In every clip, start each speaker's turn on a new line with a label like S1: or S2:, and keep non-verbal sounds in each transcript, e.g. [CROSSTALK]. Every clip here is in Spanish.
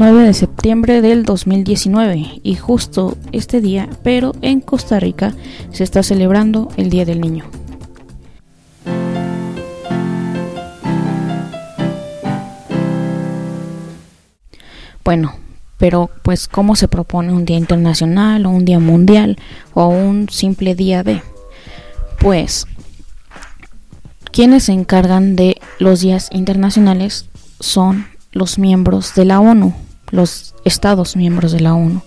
S1: 9 de septiembre del 2019 y justo este día, pero en Costa Rica, se está celebrando el Día del Niño. Bueno, pero pues ¿cómo se propone un día internacional o un día mundial o un simple día de? Pues quienes se encargan de los días internacionales son los miembros de la ONU, los estados miembros de la ONU.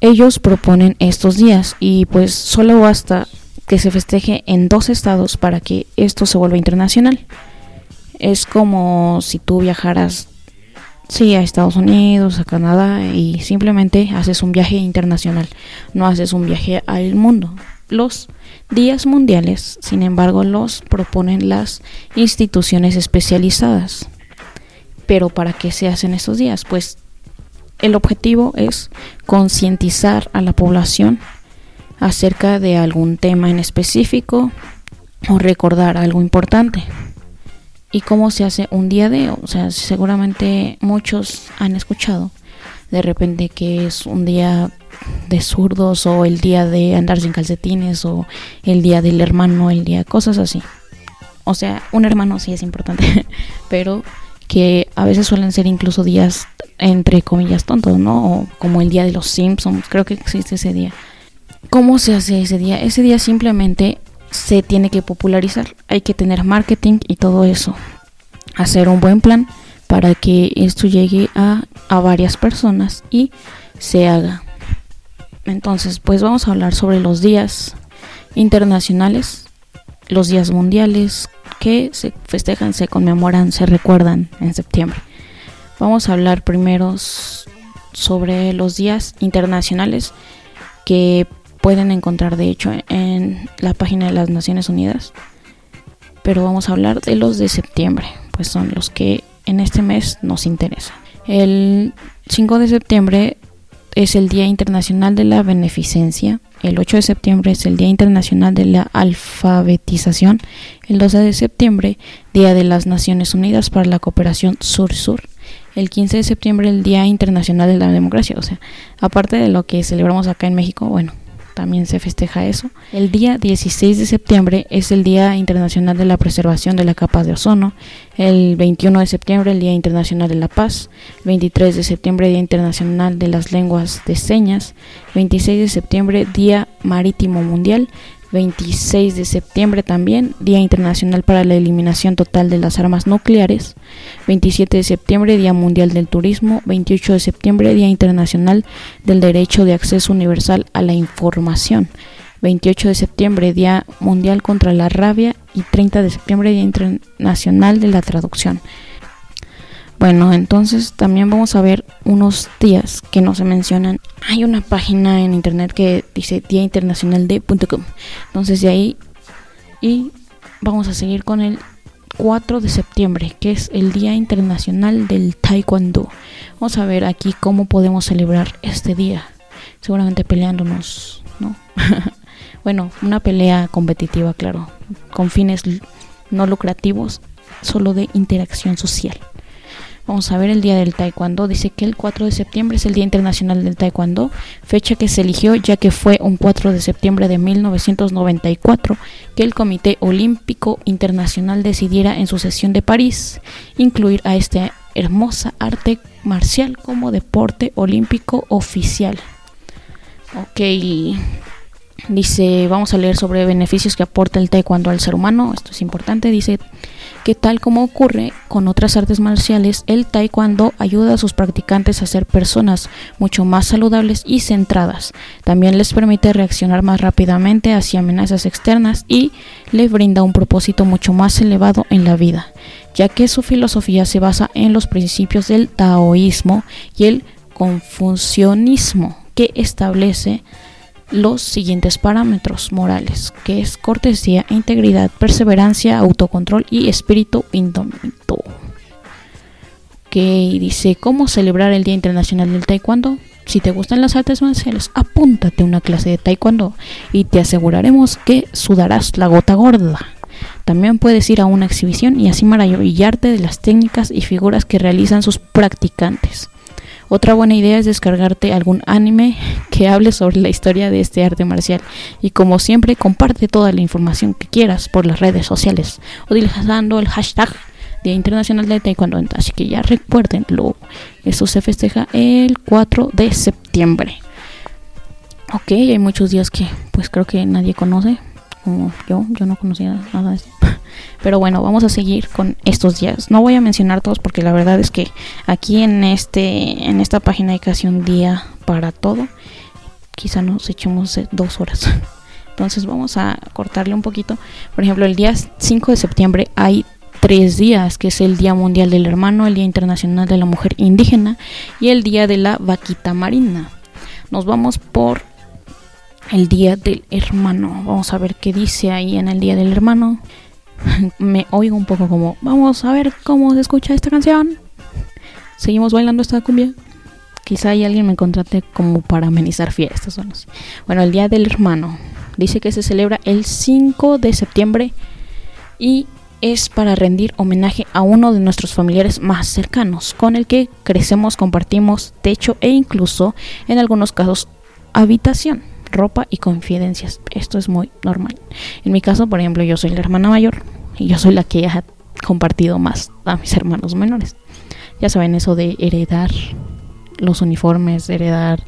S1: Ellos proponen estos días y pues solo basta que se festeje en dos estados para que esto se vuelva internacional. Es como si tú viajaras sí, a Estados Unidos, a Canadá y simplemente haces un viaje internacional, no haces un viaje al mundo. Los días mundiales, sin embargo, los proponen las instituciones especializadas. Pero ¿para qué se hacen estos días? Pues el objetivo es concientizar a la población acerca de algún tema en específico o recordar algo importante. ¿Y cómo se hace un día de? O sea, seguramente muchos han escuchado de repente que es un día de zurdos o el día de andar sin calcetines o el día del hermano, el día, cosas así. O sea, un hermano sí es importante, [LAUGHS] pero que a veces suelen ser incluso días entre comillas tontos, ¿no? O como el día de los Simpsons, creo que existe ese día. ¿Cómo se hace ese día? Ese día simplemente se tiene que popularizar, hay que tener marketing y todo eso. Hacer un buen plan para que esto llegue a, a varias personas y se haga. Entonces, pues vamos a hablar sobre los días internacionales, los días mundiales que se festejan, se conmemoran, se recuerdan en septiembre. Vamos a hablar primero sobre los días internacionales que pueden encontrar de hecho en la página de las Naciones Unidas. Pero vamos a hablar de los de septiembre, pues son los que en este mes nos interesan. El 5 de septiembre es el Día Internacional de la Beneficencia. El 8 de septiembre es el Día Internacional de la Alfabetización. El 12 de septiembre, Día de las Naciones Unidas para la Cooperación Sur-Sur. El 15 de septiembre, el Día Internacional de la Democracia. O sea, aparte de lo que celebramos acá en México, bueno, también se festeja eso. El día 16 de septiembre es el Día Internacional de la Preservación de la Capa de Ozono. El 21 de septiembre, el Día Internacional de la Paz. El 23 de septiembre, Día Internacional de las Lenguas de Señas. 26 de septiembre, Día Marítimo Mundial. 26 de septiembre también, Día Internacional para la Eliminación Total de las Armas Nucleares. 27 de septiembre, Día Mundial del Turismo. 28 de septiembre, Día Internacional del Derecho de Acceso Universal a la Información. 28 de septiembre, Día Mundial contra la Rabia. Y 30 de septiembre, Día Internacional de la Traducción. Bueno, entonces también vamos a ver unos días que no se mencionan. Hay una página en internet que dice Día Internacional de.com. Entonces de ahí y vamos a seguir con el 4 de septiembre, que es el Día Internacional del Taekwondo. Vamos a ver aquí cómo podemos celebrar este día. Seguramente peleándonos, ¿no? [LAUGHS] bueno, una pelea competitiva, claro, con fines no lucrativos, solo de interacción social. Vamos a ver el Día del Taekwondo. Dice que el 4 de septiembre es el Día Internacional del Taekwondo, fecha que se eligió ya que fue un 4 de septiembre de 1994 que el Comité Olímpico Internacional decidiera en su sesión de París incluir a esta hermosa arte marcial como deporte olímpico oficial. Ok, dice, vamos a leer sobre beneficios que aporta el taekwondo al ser humano. Esto es importante. Dice, que tal como ocurre con otras artes marciales, el taekwondo ayuda a sus practicantes a ser personas mucho más saludables y centradas. También les permite reaccionar más rápidamente hacia amenazas externas y les brinda un propósito mucho más elevado en la vida, ya que su filosofía se basa en los principios del taoísmo y el confucianismo, que establece los siguientes parámetros morales, que es cortesía, integridad, perseverancia, autocontrol y espíritu indómito. Que dice cómo celebrar el Día Internacional del Taekwondo. Si te gustan las artes marciales, apúntate a una clase de taekwondo y te aseguraremos que sudarás la gota gorda. También puedes ir a una exhibición y así maravillarte de las técnicas y figuras que realizan sus practicantes. Otra buena idea es descargarte algún anime que hable sobre la historia de este arte marcial. Y como siempre, comparte toda la información que quieras por las redes sociales utilizando el hashtag Día Internacional de Taekwondo. Así que ya recuérdenlo. Eso se festeja el 4 de septiembre. Ok, hay muchos días que pues creo que nadie conoce. Como yo, yo no conocía nada de esto. Pero bueno, vamos a seguir con estos días. No voy a mencionar todos porque la verdad es que aquí en este en esta página hay casi un día para todo. Quizá nos echemos dos horas. [LAUGHS] Entonces vamos a cortarle un poquito. Por ejemplo, el día 5 de septiembre hay tres días, que es el Día Mundial del Hermano, el Día Internacional de la Mujer Indígena y el Día de la Vaquita Marina. Nos vamos por el Día del Hermano. Vamos a ver qué dice ahí en el Día del Hermano. [LAUGHS] Me oigo un poco como, vamos a ver cómo se escucha esta canción. Seguimos bailando esta cumbia. Quizá hay alguien me contrate como para amenizar fiestas. Bueno, el Día del Hermano. Dice que se celebra el 5 de septiembre y es para rendir homenaje a uno de nuestros familiares más cercanos, con el que crecemos, compartimos techo e incluso, en algunos casos, habitación, ropa y confidencias. Esto es muy normal. En mi caso, por ejemplo, yo soy la hermana mayor y yo soy la que ha compartido más a mis hermanos menores. Ya saben eso de heredar los uniformes, heredar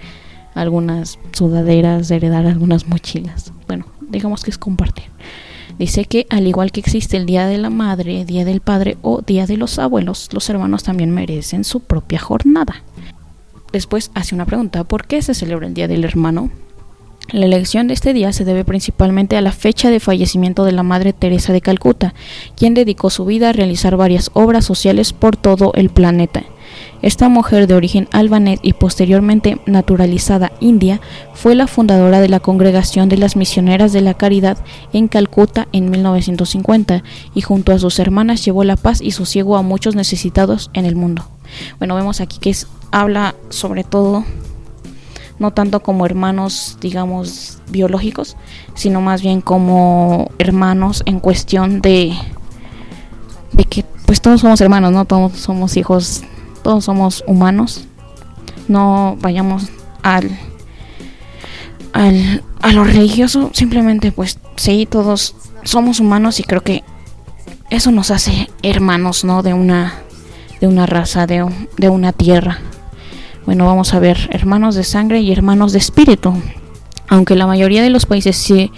S1: algunas sudaderas, heredar algunas mochilas. Bueno, digamos que es compartir. Dice que al igual que existe el Día de la Madre, Día del Padre o Día de los Abuelos, los hermanos también merecen su propia jornada. Después hace una pregunta, ¿por qué se celebra el Día del Hermano? La elección de este día se debe principalmente a la fecha de fallecimiento de la Madre Teresa de Calcuta, quien dedicó su vida a realizar varias obras sociales por todo el planeta. Esta mujer de origen albanés y posteriormente naturalizada india fue la fundadora de la Congregación de las Misioneras de la Caridad en Calcuta en 1950 y junto a sus hermanas llevó la paz y sosiego a muchos necesitados en el mundo. Bueno, vemos aquí que habla sobre todo no tanto como hermanos, digamos, biológicos, sino más bien como hermanos en cuestión de de que pues todos somos hermanos, no todos somos hijos todos somos humanos. No vayamos al, al a lo religioso, simplemente pues sí, todos somos humanos y creo que eso nos hace hermanos, ¿no? De una de una raza, de, de una tierra. Bueno, vamos a ver, hermanos de sangre y hermanos de espíritu. Aunque la mayoría de los países sí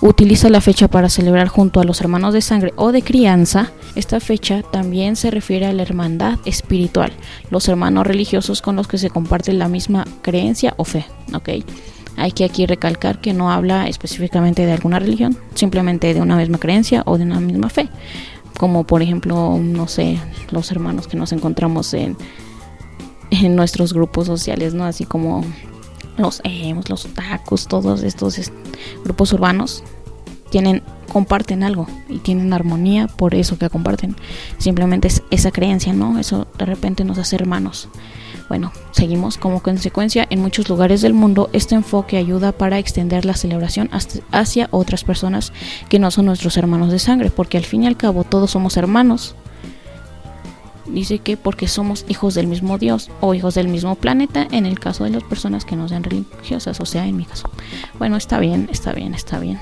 S1: utiliza la fecha para celebrar junto a los hermanos de sangre o de crianza, esta fecha también se refiere a la hermandad espiritual, los hermanos religiosos con los que se comparte la misma creencia o fe. ¿ok? Hay que aquí recalcar que no habla específicamente de alguna religión, simplemente de una misma creencia o de una misma fe. Como por ejemplo, no sé, los hermanos que nos encontramos en, en nuestros grupos sociales, ¿no? Así como los emos, los tacos, todos estos grupos urbanos tienen comparten algo y tienen armonía por eso que comparten. Simplemente es esa creencia, ¿no? Eso de repente nos hace hermanos. Bueno, seguimos como consecuencia en muchos lugares del mundo este enfoque ayuda para extender la celebración hacia otras personas que no son nuestros hermanos de sangre, porque al fin y al cabo todos somos hermanos dice que porque somos hijos del mismo Dios o hijos del mismo planeta en el caso de las personas que no sean religiosas, o sea, en mi caso. Bueno, está bien, está bien, está bien.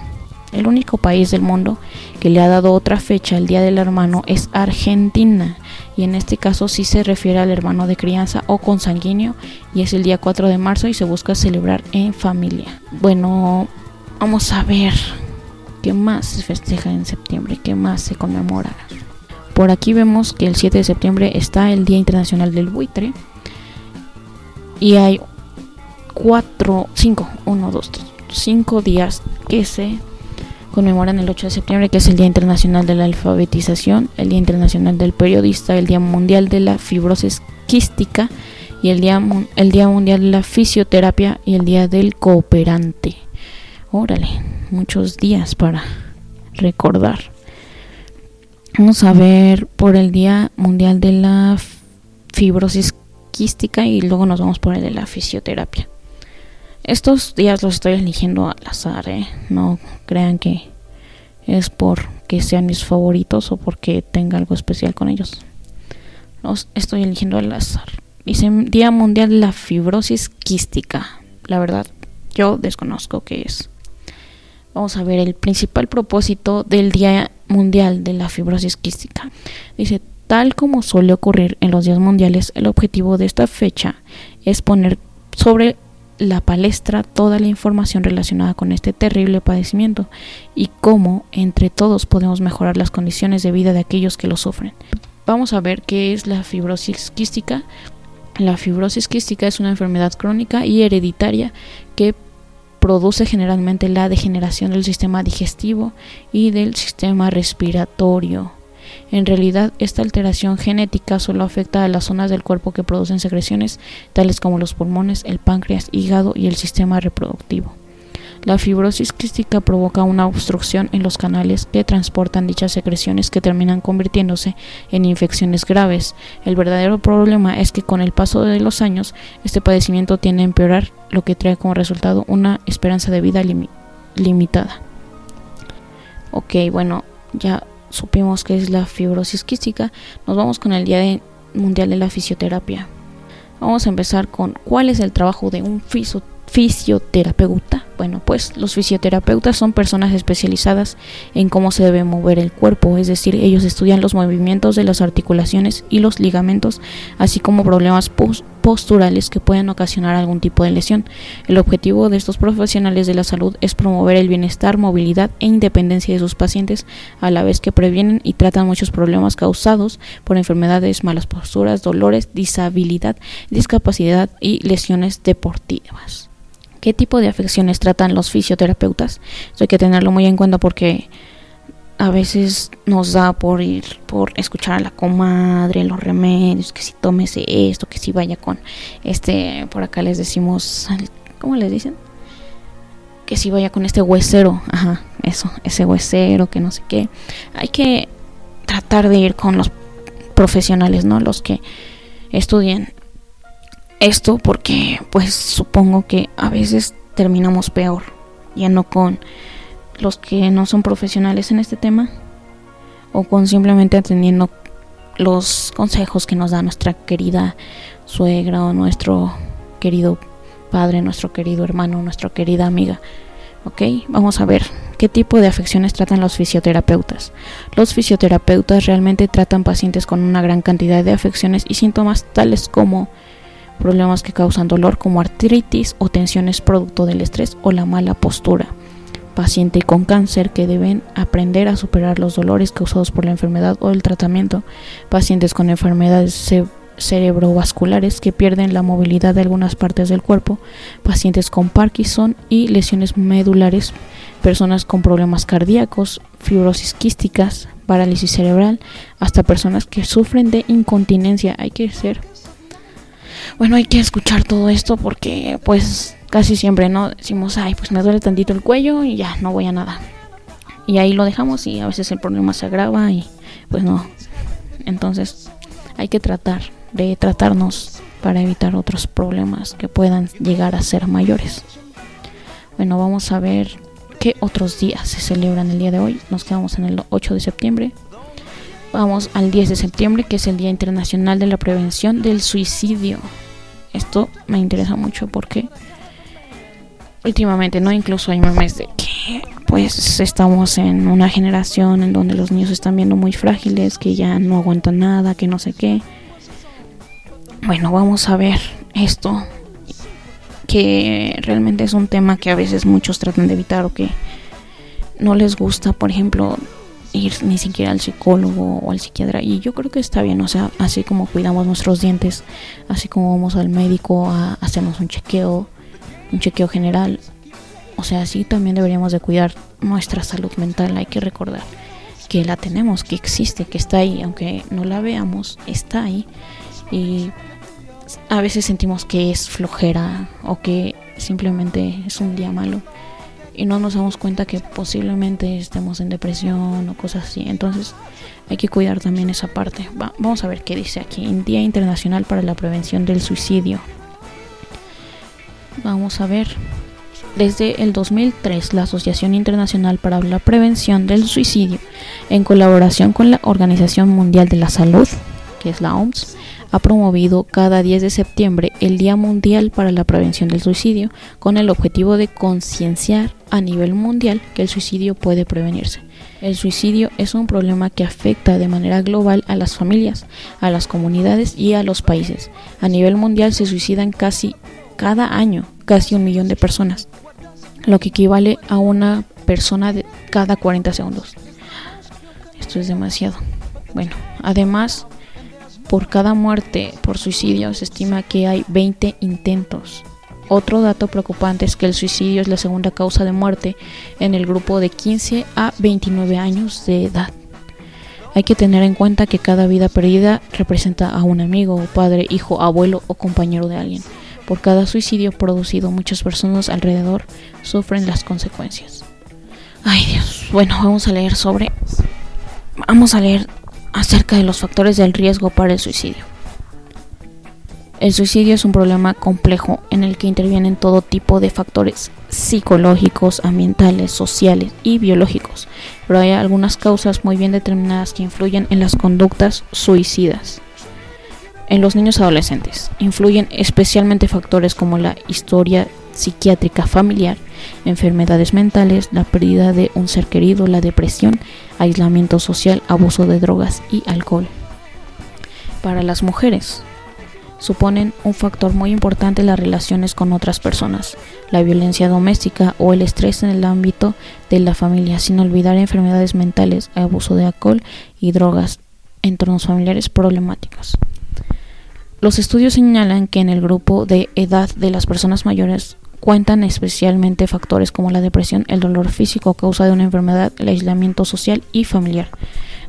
S1: El único país del mundo que le ha dado otra fecha el Día del Hermano es Argentina y en este caso sí se refiere al hermano de crianza o consanguíneo y es el día 4 de marzo y se busca celebrar en familia. Bueno, vamos a ver qué más se festeja en septiembre, qué más se conmemora. Por aquí vemos que el 7 de septiembre está el Día Internacional del Buitre. Y hay cuatro, cinco, uno, dos, tres, cinco días que se conmemoran el 8 de septiembre, que es el Día Internacional de la Alfabetización, el Día Internacional del Periodista, el Día Mundial de la Fibrosis Quística y el Día, el Día Mundial de la Fisioterapia y el Día del Cooperante. Órale, muchos días para recordar. Vamos a ver por el Día Mundial de la Fibrosis Quística y luego nos vamos por el de la fisioterapia. Estos días los estoy eligiendo al azar, ¿eh? no crean que es porque sean mis favoritos o porque tenga algo especial con ellos. Los estoy eligiendo al azar. Dice Día Mundial de la Fibrosis Quística. La verdad, yo desconozco qué es. Vamos a ver el principal propósito del Día Mundial de la Fibrosis Quística. Dice, tal como suele ocurrir en los días mundiales, el objetivo de esta fecha es poner sobre la palestra toda la información relacionada con este terrible padecimiento y cómo entre todos podemos mejorar las condiciones de vida de aquellos que lo sufren. Vamos a ver qué es la fibrosis quística. La fibrosis quística es una enfermedad crónica y hereditaria que produce generalmente la degeneración del sistema digestivo y del sistema respiratorio. En realidad, esta alteración genética solo afecta a las zonas del cuerpo que producen secreciones, tales como los pulmones, el páncreas, hígado y el sistema reproductivo. La fibrosis quística provoca una obstrucción en los canales que transportan dichas secreciones que terminan convirtiéndose en infecciones graves. El verdadero problema es que con el paso de los años este padecimiento tiende a empeorar, lo que trae como resultado una esperanza de vida limitada. Ok, bueno, ya supimos que es la fibrosis quística, nos vamos con el Día Mundial de la Fisioterapia. Vamos a empezar con cuál es el trabajo de un fisioterapeuta. Bueno, pues los fisioterapeutas son personas especializadas en cómo se debe mover el cuerpo, es decir, ellos estudian los movimientos de las articulaciones y los ligamentos, así como problemas posturales que pueden ocasionar algún tipo de lesión. El objetivo de estos profesionales de la salud es promover el bienestar, movilidad e independencia de sus pacientes, a la vez que previenen y tratan muchos problemas causados por enfermedades, malas posturas, dolores, disabilidad, discapacidad y lesiones deportivas qué tipo de afecciones tratan los fisioterapeutas. Eso hay que tenerlo muy en cuenta porque a veces nos da por ir, por escuchar a la comadre, los remedios, que si tómese esto, que si vaya con este, por acá les decimos, ¿cómo les dicen? Que si vaya con este huesero, ajá, eso, ese huesero, que no sé qué. Hay que tratar de ir con los profesionales, ¿no? Los que estudien esto porque pues supongo que a veces terminamos peor, ya no con los que no son profesionales en este tema o con simplemente atendiendo los consejos que nos da nuestra querida suegra o nuestro querido padre, nuestro querido hermano, nuestra querida amiga. ¿Ok? Vamos a ver qué tipo de afecciones tratan los fisioterapeutas. Los fisioterapeutas realmente tratan pacientes con una gran cantidad de afecciones y síntomas tales como problemas que causan dolor como artritis o tensiones producto del estrés o la mala postura. Paciente con cáncer que deben aprender a superar los dolores causados por la enfermedad o el tratamiento. Pacientes con enfermedades cerebrovasculares que pierden la movilidad de algunas partes del cuerpo. Pacientes con Parkinson y lesiones medulares. Personas con problemas cardíacos, fibrosis quísticas, parálisis cerebral, hasta personas que sufren de incontinencia. Hay que ser bueno, hay que escuchar todo esto porque pues casi siempre no decimos, ay, pues me duele tantito el cuello y ya, no voy a nada. Y ahí lo dejamos y a veces el problema se agrava y pues no. Entonces hay que tratar de tratarnos para evitar otros problemas que puedan llegar a ser mayores. Bueno, vamos a ver qué otros días se celebran el día de hoy. Nos quedamos en el 8 de septiembre. Vamos al 10 de septiembre, que es el Día Internacional de la Prevención del Suicidio. Esto me interesa mucho porque últimamente, ¿no? Incluso hay memes de que pues estamos en una generación en donde los niños están viendo muy frágiles, que ya no aguantan nada, que no sé qué. Bueno, vamos a ver esto que realmente es un tema que a veces muchos tratan de evitar o que no les gusta, por ejemplo, ir ni siquiera al psicólogo o al psiquiatra y yo creo que está bien, o sea, así como cuidamos nuestros dientes, así como vamos al médico a hacernos un chequeo, un chequeo general, o sea, así también deberíamos de cuidar nuestra salud mental, hay que recordar que la tenemos, que existe, que está ahí, aunque no la veamos, está ahí. Y a veces sentimos que es flojera o que simplemente es un día malo y no nos damos cuenta que posiblemente estemos en depresión o cosas así. Entonces hay que cuidar también esa parte. vamos a ver qué dice aquí. Día Internacional para la Prevención del Suicidio. Vamos a ver. Desde el 2003, la Asociación Internacional para la Prevención del Suicidio, en colaboración con la Organización Mundial de la Salud, que es la OMS, ha promovido cada 10 de septiembre el Día Mundial para la Prevención del Suicidio con el objetivo de concienciar a nivel mundial que el suicidio puede prevenirse. El suicidio es un problema que afecta de manera global a las familias, a las comunidades y a los países. A nivel mundial se suicidan casi cada año casi un millón de personas, lo que equivale a una persona de cada 40 segundos. Esto es demasiado. Bueno, además, por cada muerte por suicidio se estima que hay 20 intentos. Otro dato preocupante es que el suicidio es la segunda causa de muerte en el grupo de 15 a 29 años de edad. Hay que tener en cuenta que cada vida perdida representa a un amigo, padre, hijo, abuelo o compañero de alguien. Por cada suicidio producido, muchas personas alrededor sufren las consecuencias. Ay Dios, bueno, vamos a leer sobre... Vamos a leer acerca de los factores del riesgo para el suicidio. El suicidio es un problema complejo en el que intervienen todo tipo de factores psicológicos, ambientales, sociales y biológicos, pero hay algunas causas muy bien determinadas que influyen en las conductas suicidas. En los niños adolescentes influyen especialmente factores como la historia psiquiátrica familiar, enfermedades mentales, la pérdida de un ser querido, la depresión, aislamiento social, abuso de drogas y alcohol. Para las mujeres, suponen un factor muy importante las relaciones con otras personas, la violencia doméstica o el estrés en el ámbito de la familia, sin olvidar enfermedades mentales, abuso de alcohol y drogas, entornos familiares problemáticos. Los estudios señalan que en el grupo de edad de las personas mayores cuentan especialmente factores como la depresión, el dolor físico a causa de una enfermedad, el aislamiento social y familiar.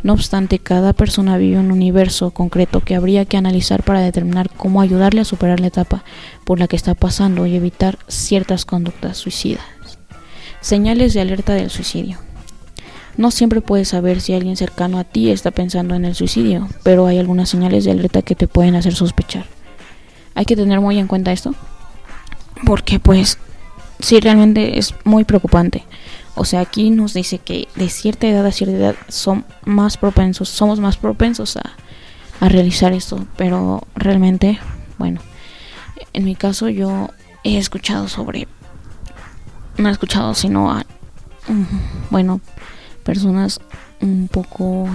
S1: No obstante, cada persona vive un universo concreto que habría que analizar para determinar cómo ayudarle a superar la etapa por la que está pasando y evitar ciertas conductas suicidas. Señales de alerta del suicidio. No siempre puedes saber si alguien cercano a ti está pensando en el suicidio, pero hay algunas señales de alerta que te pueden hacer sospechar. Hay que tener muy en cuenta esto, porque pues sí realmente es muy preocupante. O sea, aquí nos dice que de cierta edad a cierta edad son más propensos, somos más propensos a, a realizar esto, pero realmente, bueno, en mi caso yo he escuchado sobre, no he escuchado, sino a, bueno, personas un poco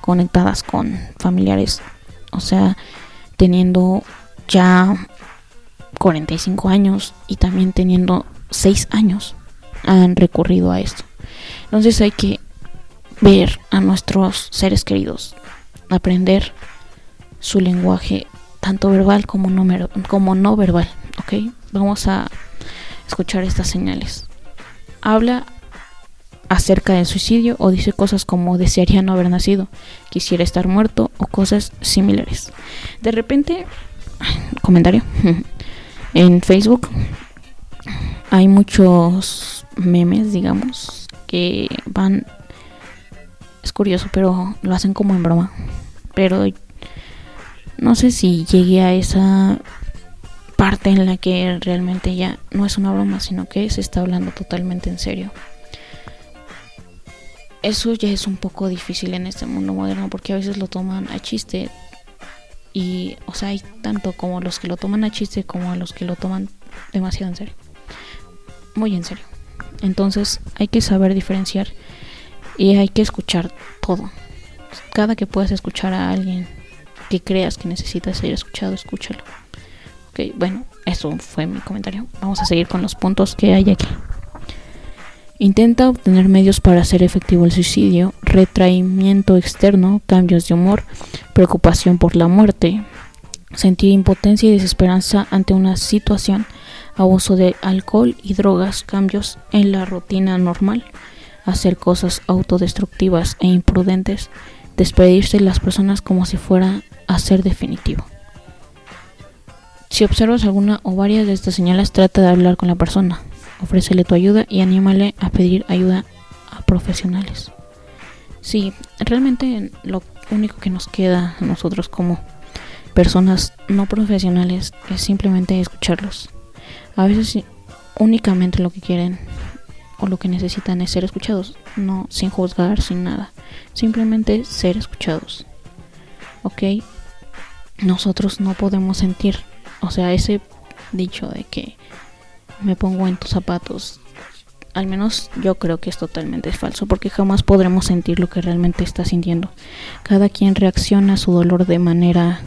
S1: conectadas con familiares, o sea, teniendo ya 45 años y también teniendo 6 años han recurrido a esto. Entonces hay que ver a nuestros seres queridos, aprender su lenguaje, tanto verbal como no, como no verbal, ¿ok? Vamos a escuchar estas señales. Habla acerca del suicidio o dice cosas como desearía no haber nacido, quisiera estar muerto o cosas similares. De repente, comentario, [LAUGHS] en Facebook hay muchos memes, digamos, que van... Es curioso, pero lo hacen como en broma. Pero no sé si llegué a esa parte en la que realmente ya no es una broma, sino que se está hablando totalmente en serio eso ya es un poco difícil en este mundo moderno porque a veces lo toman a chiste y o sea hay tanto como los que lo toman a chiste como a los que lo toman demasiado en serio. Muy en serio. Entonces hay que saber diferenciar y hay que escuchar todo. Cada que puedas escuchar a alguien que creas que necesita ser escuchado escúchalo. Ok bueno eso fue mi comentario. Vamos a seguir con los puntos que hay aquí Intenta obtener medios para hacer efectivo el suicidio, retraimiento externo, cambios de humor, preocupación por la muerte, sentir impotencia y desesperanza ante una situación, abuso de alcohol y drogas, cambios en la rutina normal, hacer cosas autodestructivas e imprudentes, despedirse de las personas como si fuera a ser definitivo. Si observas alguna o varias de estas señales, trata de hablar con la persona, ofrécele tu ayuda y anímale a pedir ayuda a profesionales. Sí, realmente lo único que nos queda a nosotros como personas no profesionales es simplemente escucharlos. A veces únicamente lo que quieren o lo que necesitan es ser escuchados, no sin juzgar, sin nada, simplemente ser escuchados. ¿Ok? nosotros no podemos sentir, o sea, ese dicho de que me pongo en tus zapatos, al menos yo creo que es totalmente falso, porque jamás podremos sentir lo que realmente está sintiendo. Cada quien reacciona a su dolor de manera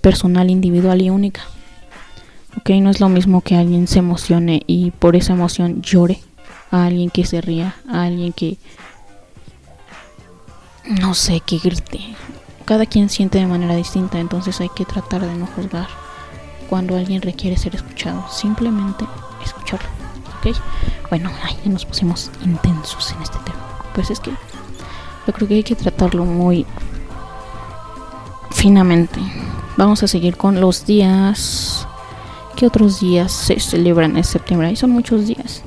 S1: personal, individual y única. Ok, no es lo mismo que alguien se emocione y por esa emoción llore, a alguien que se ría, a alguien que no sé, que grite. Cada quien siente de manera distinta, entonces hay que tratar de no juzgar cuando alguien requiere ser escuchado, simplemente escucharlo. ¿Ok? Bueno, ya nos pusimos intensos en este tema. Pues es que yo creo que hay que tratarlo muy finamente. Vamos a seguir con los días. ¿Qué otros días se celebran en septiembre? Ahí son muchos días.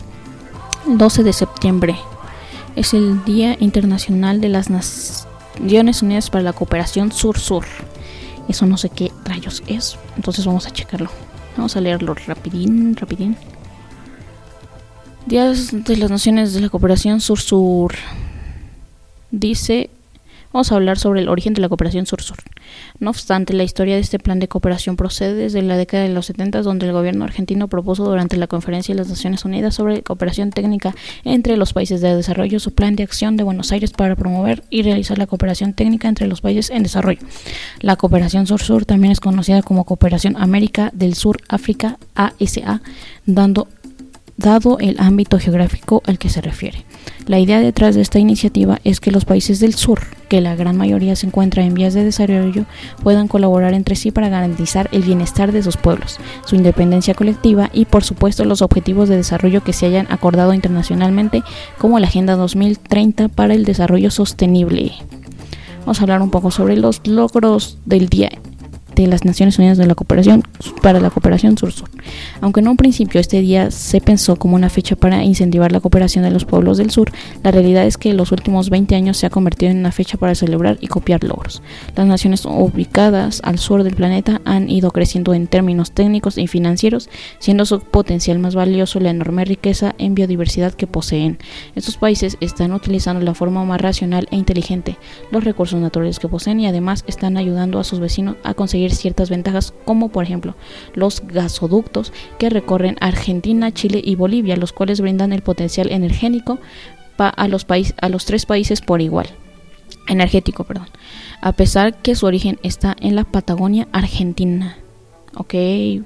S1: El 12 de septiembre es el Día Internacional de las Naciones Unidas para la Cooperación Sur-Sur. Eso no sé qué rayos es, entonces vamos a checarlo. Vamos a leerlo rapidín, rapidín. Días de las Naciones de la Cooperación Sur-Sur. Dice Vamos a hablar sobre el origen de la cooperación sur-sur. No obstante, la historia de este plan de cooperación procede desde la década de los 70, donde el gobierno argentino propuso durante la Conferencia de las Naciones Unidas sobre cooperación técnica entre los países de desarrollo su plan de acción de Buenos Aires para promover y realizar la cooperación técnica entre los países en desarrollo. La cooperación sur-sur también es conocida como Cooperación América del Sur-África ASA, dando dado el ámbito geográfico al que se refiere. La idea detrás de esta iniciativa es que los países del sur, que la gran mayoría se encuentra en vías de desarrollo, puedan colaborar entre sí para garantizar el bienestar de sus pueblos, su independencia colectiva y, por supuesto, los objetivos de desarrollo que se hayan acordado internacionalmente, como la Agenda 2030 para el Desarrollo Sostenible. Vamos a hablar un poco sobre los logros del día de las Naciones Unidas de la Cooperación para la Cooperación Sur-Sur. Aunque en un principio este día se pensó como una fecha para incentivar la cooperación de los pueblos del sur, la realidad es que los últimos 20 años se ha convertido en una fecha para celebrar y copiar logros. Las naciones ubicadas al sur del planeta han ido creciendo en términos técnicos y financieros, siendo su potencial más valioso la enorme riqueza en biodiversidad que poseen. Estos países están utilizando la forma más racional e inteligente los recursos naturales que poseen y además están ayudando a sus vecinos a conseguir ciertas ventajas como por ejemplo los gasoductos que recorren Argentina, Chile y Bolivia, los cuales brindan el potencial energético a los, a los tres países por igual. Energético, perdón. A pesar que su origen está en la Patagonia Argentina. Ok,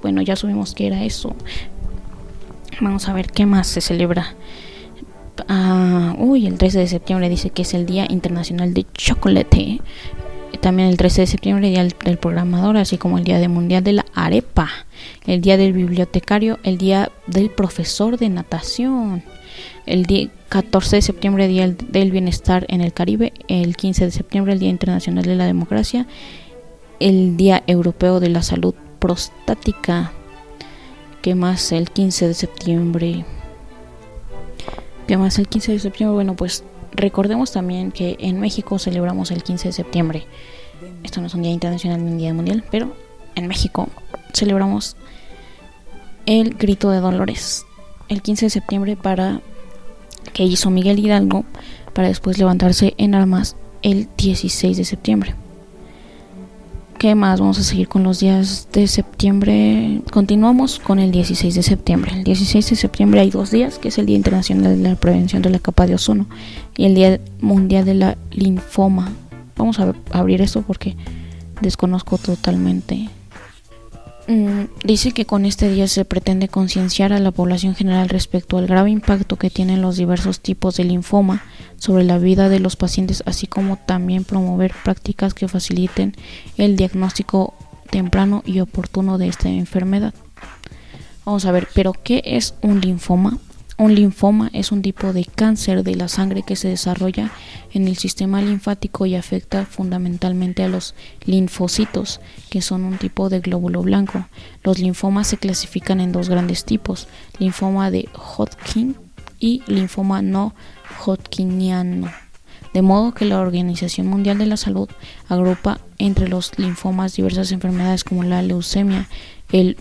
S1: bueno, ya subimos que era eso. Vamos a ver qué más se celebra. Ah, uy, el 13 de septiembre dice que es el Día Internacional de Chocolate también el 13 de septiembre, Día del Programador, así como el Día del Mundial de la Arepa, el Día del Bibliotecario, el Día del Profesor de Natación, el día 14 de septiembre, Día del Bienestar en el Caribe, el 15 de septiembre, el Día Internacional de la Democracia, el Día Europeo de la Salud Prostática, ¿qué más? El 15 de septiembre. ¿Qué más? El 15 de septiembre, bueno, pues Recordemos también que en México celebramos el 15 de septiembre. Esto no es un día internacional ni un día mundial, pero en México celebramos el grito de Dolores el 15 de septiembre para que hizo Miguel Hidalgo para después levantarse en armas el 16 de septiembre. ¿Qué más? Vamos a seguir con los días de septiembre. Continuamos con el 16 de septiembre. El 16 de septiembre hay dos días, que es el Día Internacional de la Prevención de la Capa de Ozono y el Día Mundial de la Linfoma. Vamos a abrir esto porque desconozco totalmente dice que con este día se pretende concienciar a la población general respecto al grave impacto que tienen los diversos tipos de linfoma sobre la vida de los pacientes, así como también promover prácticas que faciliten el diagnóstico temprano y oportuno de esta enfermedad. Vamos a ver, pero ¿qué es un linfoma? Un linfoma es un tipo de cáncer de la sangre que se desarrolla en el sistema linfático y afecta fundamentalmente a los linfocitos, que son un tipo de glóbulo blanco. Los linfomas se clasifican en dos grandes tipos, linfoma de Hodgkin y linfoma no Hodgkiniano. De modo que la Organización Mundial de la Salud agrupa entre los linfomas diversas enfermedades como la leucemia, el,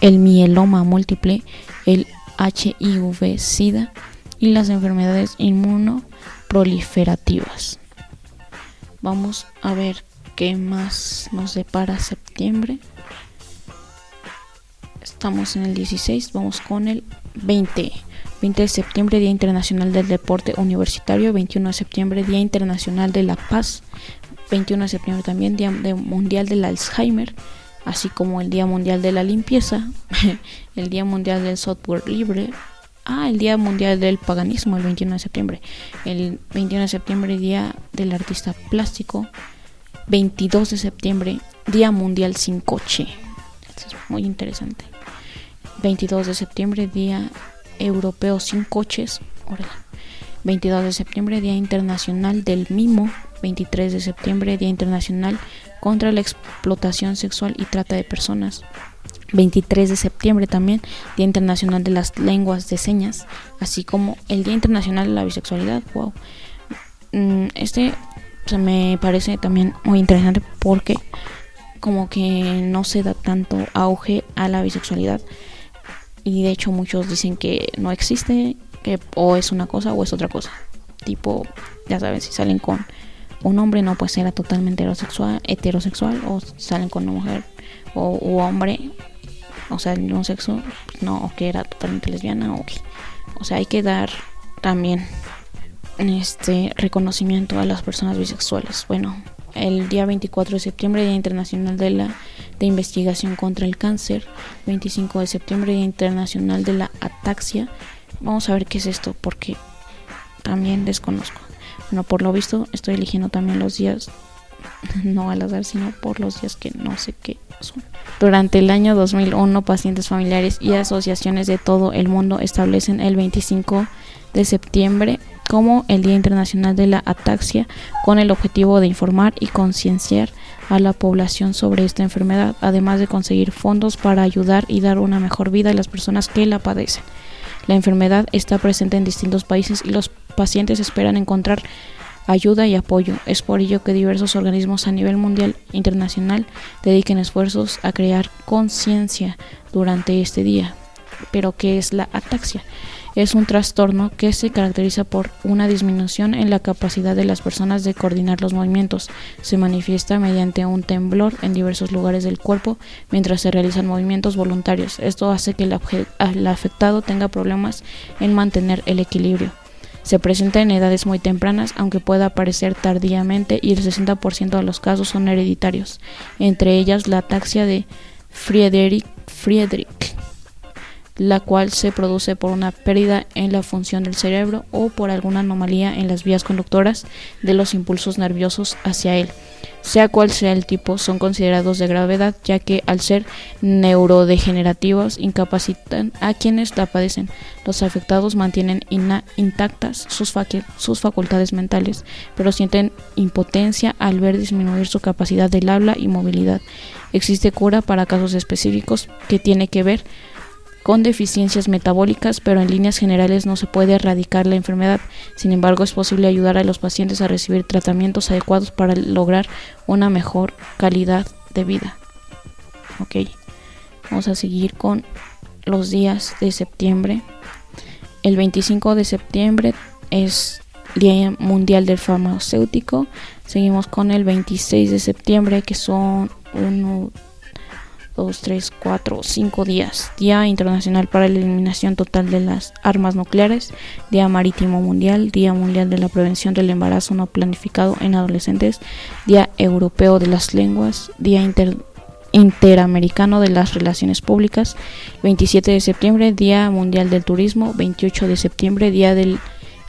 S1: el mieloma múltiple, el HIV, SIDA y las enfermedades inmunoproliferativas. Vamos a ver qué más nos depara septiembre. Estamos en el 16, vamos con el 20. 20 de septiembre, Día Internacional del Deporte Universitario. 21 de septiembre, Día Internacional de la Paz. 21 de septiembre también, Día Mundial del Alzheimer. Así como el Día Mundial de la Limpieza. [LAUGHS] el Día Mundial del Software Libre. Ah, el Día Mundial del Paganismo, el 21 de septiembre. El 21 de septiembre, Día del Artista Plástico. 22 de septiembre, Día Mundial sin Coche. Es muy interesante. 22 de septiembre, Día Europeo sin Coches. 22 de septiembre, Día Internacional del Mimo. 23 de septiembre, Día Internacional contra la Explotación Sexual y Trata de Personas. 23 de septiembre también, Día Internacional de las Lenguas de Señas, así como el Día Internacional de la Bisexualidad. Wow. Mm, este se me parece también muy interesante porque como que no se da tanto auge a la bisexualidad y de hecho muchos dicen que no existe, que o es una cosa o es otra cosa. Tipo, ya saben, si salen con un hombre no pues era totalmente heterosexual, heterosexual o salen con una mujer o u hombre, o sea, de un sexo, pues, no, o que era totalmente lesbiana o O sea, hay que dar también este reconocimiento a las personas bisexuales. Bueno, el día 24 de septiembre, Día Internacional de la de Investigación contra el Cáncer, 25 de septiembre, Día Internacional de la Ataxia. Vamos a ver qué es esto, porque también desconozco. Bueno, por lo visto estoy eligiendo también los días, [LAUGHS] no al azar, sino por los días que no sé qué son. Durante el año 2001, pacientes familiares y asociaciones de todo el mundo establecen el 25 de septiembre como el Día Internacional de la Ataxia con el objetivo de informar y concienciar a la población sobre esta enfermedad, además de conseguir fondos para ayudar y dar una mejor vida a las personas que la padecen. La enfermedad está presente en distintos países y los pacientes esperan encontrar ayuda y apoyo. Es por ello que diversos organismos a nivel mundial e internacional dediquen esfuerzos a crear conciencia durante este día. Pero ¿qué es la ataxia? es un trastorno que se caracteriza por una disminución en la capacidad de las personas de coordinar los movimientos. Se manifiesta mediante un temblor en diversos lugares del cuerpo mientras se realizan movimientos voluntarios. Esto hace que el afectado tenga problemas en mantener el equilibrio. Se presenta en edades muy tempranas, aunque pueda aparecer tardíamente, y el 60% de los casos son hereditarios, entre ellas la ataxia de Friedrich, Friedrich la cual se produce por una pérdida en la función del cerebro o por alguna anomalía en las vías conductoras de los impulsos nerviosos hacia él. Sea cual sea el tipo, son considerados de gravedad ya que al ser neurodegenerativos incapacitan a quienes la padecen. Los afectados mantienen intactas sus, sus facultades mentales, pero sienten impotencia al ver disminuir su capacidad del habla y movilidad. Existe cura para casos específicos que tiene que ver con deficiencias metabólicas, pero en líneas generales no se puede erradicar la enfermedad. Sin embargo, es posible ayudar a los pacientes a recibir tratamientos adecuados para lograr una mejor calidad de vida. Ok, vamos a seguir con los días de septiembre. El 25 de septiembre es Día Mundial del Farmacéutico. Seguimos con el 26 de septiembre, que son uno 2, 3, 4, 5 días. Día Internacional para la Eliminación Total de las Armas Nucleares, Día Marítimo Mundial, Día Mundial de la Prevención del Embarazo No Planificado en Adolescentes, Día Europeo de las Lenguas, Día Interamericano de las Relaciones Públicas, 27 de septiembre, Día Mundial del Turismo, 28 de septiembre, Día de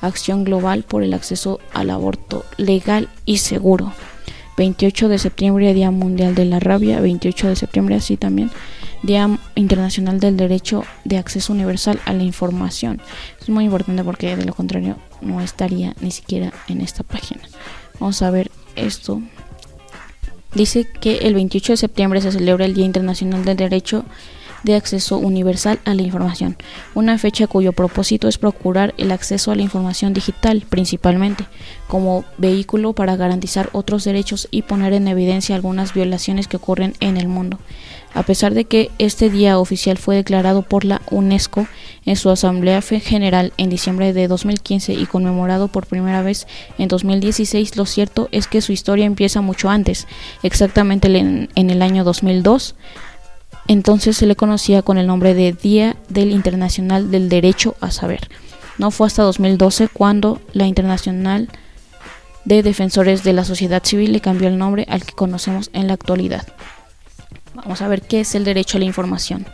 S1: Acción Global por el Acceso al Aborto Legal y Seguro. 28 de septiembre, Día Mundial de la Rabia, 28 de septiembre así también, Día Internacional del Derecho de Acceso Universal a la Información. Es muy importante porque de lo contrario no estaría ni siquiera en esta página. Vamos a ver esto. Dice que el 28 de septiembre se celebra el Día Internacional del Derecho de acceso universal a la información, una fecha cuyo propósito es procurar el acceso a la información digital principalmente como vehículo para garantizar otros derechos y poner en evidencia algunas violaciones que ocurren en el mundo. A pesar de que este día oficial fue declarado por la UNESCO en su Asamblea General en diciembre de 2015 y conmemorado por primera vez en 2016, lo cierto es que su historia empieza mucho antes, exactamente en, el año 2002. Entonces se le conocía con el nombre de Día del Internacional del Derecho a Saber. No fue hasta 2012 cuando la Internacional de Defensores de la Sociedad Civil le cambió el nombre al que conocemos en la actualidad. Vamos a ver qué es el derecho a la información.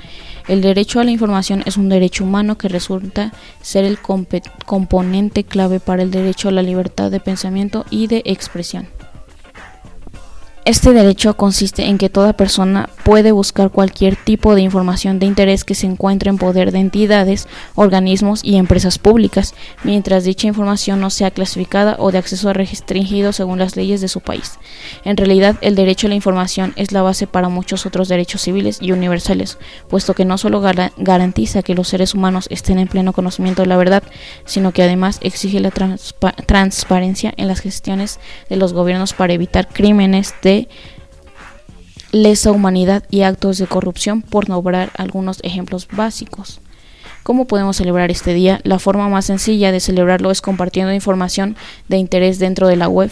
S1: El derecho a la información es un derecho humano que resulta ser el componente clave para el derecho a la libertad de pensamiento y de expresión. Este derecho consiste en que toda persona puede buscar cualquier tipo de información de interés que se encuentre en poder de entidades, organismos y empresas públicas, mientras dicha información no sea clasificada o de acceso restringido según las leyes de su país. En realidad, el derecho a la información es la base para muchos otros derechos civiles y universales, puesto que no solo garantiza que los seres humanos estén en pleno conocimiento de la verdad, sino que además exige la transparencia en las gestiones de los gobiernos para evitar crímenes de lesa humanidad y actos de corrupción, por nombrar algunos ejemplos básicos. ¿Cómo podemos celebrar este día? La forma más sencilla de celebrarlo es compartiendo información de interés dentro de la web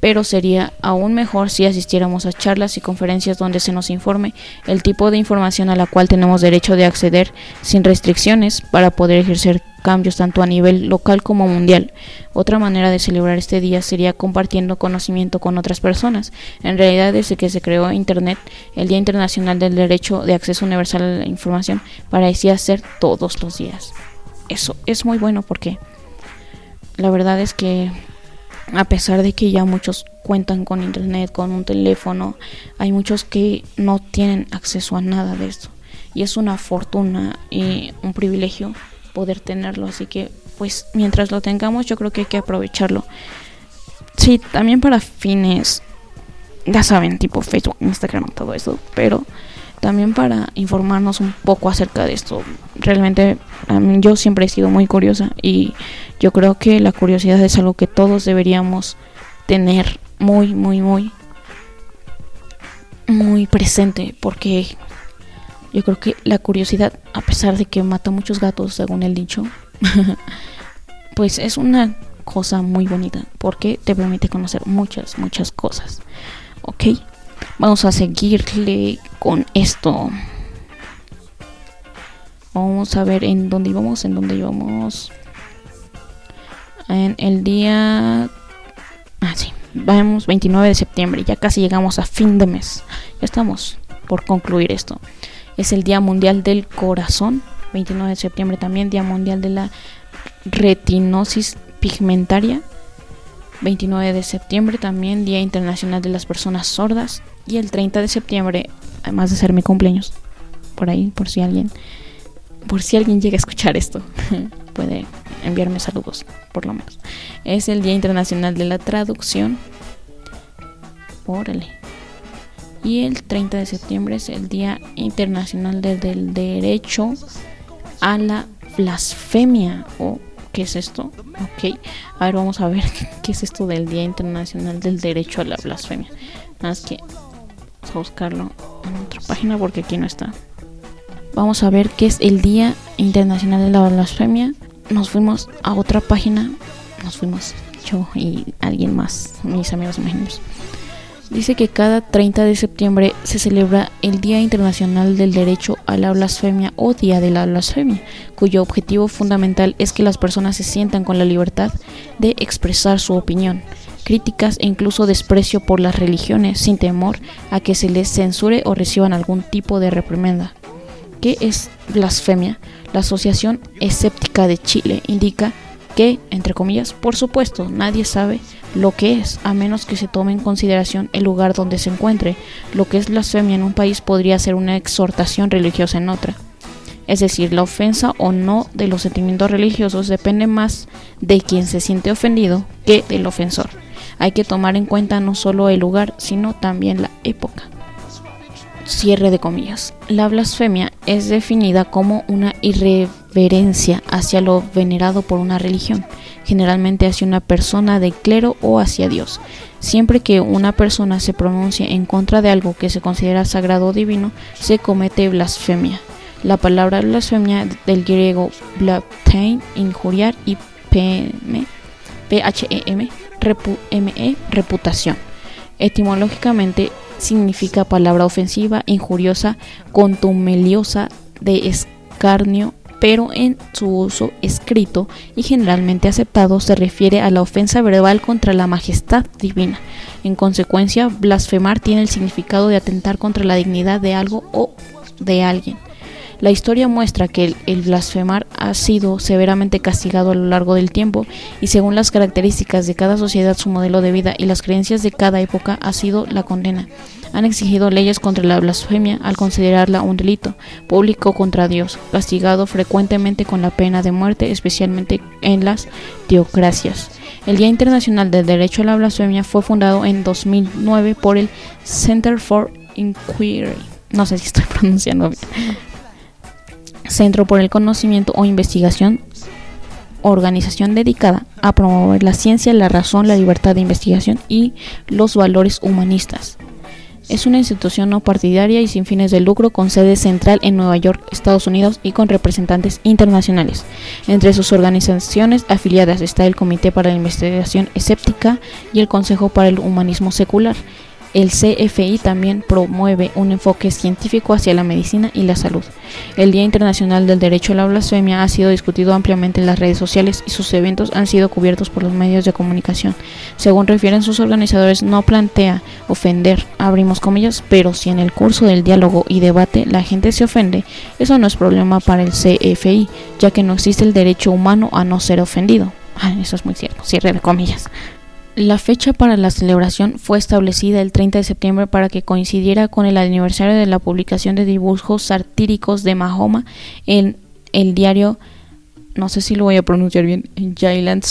S1: pero sería aún mejor si asistiéramos a charlas y conferencias donde se nos informe el tipo de información a la cual tenemos derecho de acceder sin restricciones para poder ejercer cambios tanto a nivel local como mundial. Otra manera de celebrar este día sería compartiendo conocimiento con otras personas. En realidad, desde que se creó Internet, el Día Internacional del Derecho de Acceso Universal a la Información parecía ser todos los días. Eso es muy bueno porque la verdad es que a pesar de que ya muchos cuentan con internet, con un teléfono, hay muchos que no tienen acceso a nada de esto. Y es una fortuna y un privilegio poder tenerlo. Así que, pues, mientras lo tengamos, yo creo que hay que aprovecharlo. Sí, también para fines, ya saben, tipo Facebook, Instagram, todo eso, pero también para informarnos un poco acerca de esto. Realmente yo siempre he sido muy curiosa y yo creo que la curiosidad es algo que todos deberíamos tener muy, muy, muy, muy presente porque yo creo que la curiosidad, a pesar de que mata muchos gatos, según el dicho, [LAUGHS] pues es una cosa muy bonita porque te permite conocer muchas, muchas cosas. ¿Ok? Vamos a seguirle con esto. Vamos a ver en dónde íbamos, en dónde íbamos. En el día... Ah, sí. Vamos 29 de septiembre. Ya casi llegamos a fin de mes. Ya estamos por concluir esto. Es el Día Mundial del Corazón. 29 de septiembre también. Día Mundial de la Retinosis Pigmentaria. 29 de septiembre también Día Internacional de las Personas Sordas y el 30 de septiembre, además de ser mi cumpleaños, por ahí, por si alguien, por si alguien llega a escuchar esto, [LAUGHS] puede enviarme saludos, por lo menos. Es el Día Internacional de la Traducción. Órale. Y el 30 de septiembre es el Día Internacional del Derecho a la Blasfemia o ¿qué es esto? Ok, a ver, vamos a ver [LAUGHS] qué es esto del Día Internacional del Derecho a la Blasfemia. Nada más que vamos a buscarlo en otra página porque aquí no está. Vamos a ver qué es el Día Internacional de la Blasfemia. Nos fuimos a otra página. Nos fuimos yo y alguien más, mis amigos imaginarios dice que cada 30 de septiembre se celebra el Día Internacional del Derecho a la Blasfemia o Día de la Blasfemia, cuyo objetivo fundamental es que las personas se sientan con la libertad de expresar su opinión, críticas e incluso desprecio por las religiones sin temor a que se les censure o reciban algún tipo de reprimenda. ¿Qué es blasfemia? La Asociación Escéptica de Chile indica que, entre comillas, por supuesto, nadie sabe lo que es, a menos que se tome en consideración el lugar donde se encuentre. Lo que es blasfemia en un país podría ser una exhortación religiosa en otra. Es decir, la ofensa o no de los sentimientos religiosos depende más de quien se siente ofendido que del ofensor. Hay que tomar en cuenta no solo el lugar, sino también la época. Cierre de comillas. La blasfemia es definida como una irreverencia hacia lo venerado por una religión generalmente hacia una persona de clero o hacia Dios. Siempre que una persona se pronuncie en contra de algo que se considera sagrado o divino, se comete blasfemia. La palabra blasfemia del griego blaspheme, injuriar y phem, repu, me, reputación. Etimológicamente significa palabra ofensiva, injuriosa, contumeliosa, de escarnio, pero en su uso escrito y generalmente aceptado se refiere a la ofensa verbal contra la majestad divina. En consecuencia, blasfemar tiene el significado de atentar contra la dignidad de algo o de alguien. La historia muestra que el, blasfemar ha sido severamente castigado a lo largo del tiempo y según las características de cada sociedad, su modelo de vida y las creencias de cada época ha sido la condena. Han exigido leyes contra la blasfemia al considerarla un delito público contra Dios, castigado frecuentemente con la pena de muerte, especialmente en las teocracias. El Día Internacional del Derecho a la Blasfemia fue fundado en 2009 por el Center for Inquiry. No sé si estoy [LAUGHS] pronunciando bien. Centro por el Conocimiento o Investigación, organización dedicada a promover la ciencia, la razón, la libertad de investigación y los valores humanistas. Es una institución no partidaria y sin fines de lucro con sede central en Nueva York, Estados Unidos y con representantes internacionales. Entre sus organizaciones afiliadas está el Comité para la Investigación Escéptica y el Consejo para el Humanismo Secular. El CFI también promueve un enfoque científico hacia la medicina y la salud. El Día Internacional del Derecho a la Blasfemia ha sido discutido ampliamente en las redes sociales y sus eventos han sido cubiertos por los medios de comunicación. Según refieren sus organizadores, no plantea ofender, abrimos comillas, pero si en el curso del diálogo y debate la gente se ofende, eso no es problema para el CFI, ya que no existe el derecho humano a no ser ofendido. Ah, eso es muy cierto, cierre de comillas. La fecha para la celebración fue establecida el 30 de septiembre para que coincidiera con el aniversario de la publicación de dibujos satíricos de Mahoma en el diario, no sé si lo voy a pronunciar bien,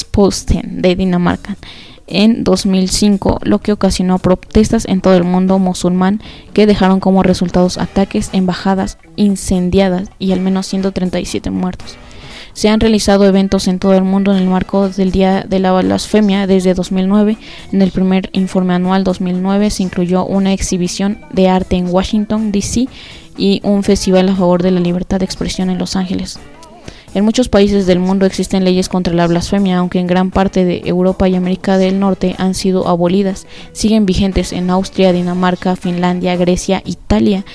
S1: Posten de Dinamarca en 2005, lo que ocasionó protestas en todo el mundo musulmán que dejaron como resultados ataques, embajadas incendiadas y al menos 137 muertos. Se han realizado eventos en todo el mundo en el marco del Día de la Blasfemia desde 2009. En el primer informe anual 2009 se incluyó una exhibición de arte en Washington, D.C. y un festival a favor de la libertad de expresión en Los Ángeles. En muchos países del mundo existen leyes contra la blasfemia, aunque en gran parte de Europa y América del Norte han sido abolidas. Siguen vigentes en Austria, Dinamarca, Finlandia, Grecia, Italia,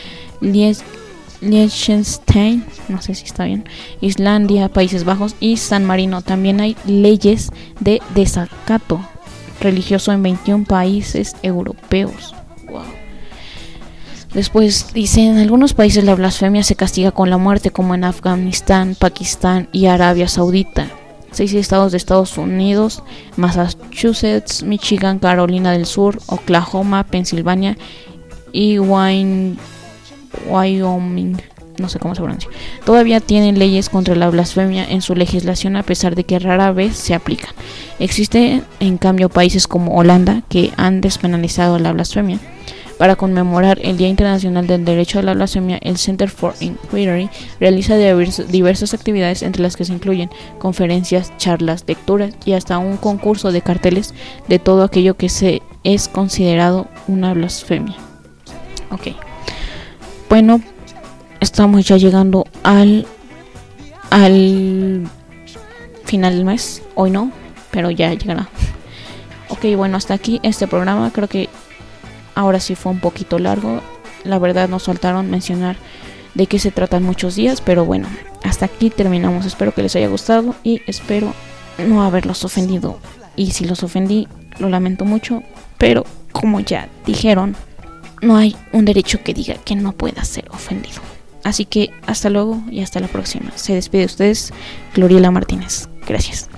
S1: Liechtenstein, no sé si está bien, Islandia, Países Bajos y San Marino. También hay leyes de desacato religioso en 21 países europeos. Después dice, en algunos países la blasfemia se castiga con la muerte, como en Afganistán, Pakistán y Arabia Saudita. Seis estados de Estados Unidos, Massachusetts, Michigan, Carolina del Sur, Oklahoma, Pensilvania y Wyoming Wyoming, no sé cómo se pronuncia, todavía tienen leyes contra la blasfemia en su legislación a pesar de que rara vez se aplican. Existen en cambio países como Holanda que han despenalizado la blasfemia. Para conmemorar el Día Internacional del Derecho a la Blasfemia, el Center for Inquiry realiza diversas actividades entre las que se incluyen conferencias, charlas, lecturas y hasta un concurso de carteles de todo aquello que se es considerado una blasfemia. Okay. Bueno, estamos ya llegando al al final del mes. Hoy no, pero ya llegará. Ok, bueno, hasta aquí este programa. Creo que ahora sí fue un poquito largo. La verdad nos faltaron mencionar de qué se tratan muchos días, pero bueno, hasta aquí terminamos. Espero que les haya gustado y espero no haberlos ofendido. Y si los ofendí, lo lamento mucho, pero como ya dijeron, no hay un derecho que diga que no pueda ser ofendido. Así que hasta luego y hasta la próxima. Se despide de ustedes, Gloriela Martínez. Gracias.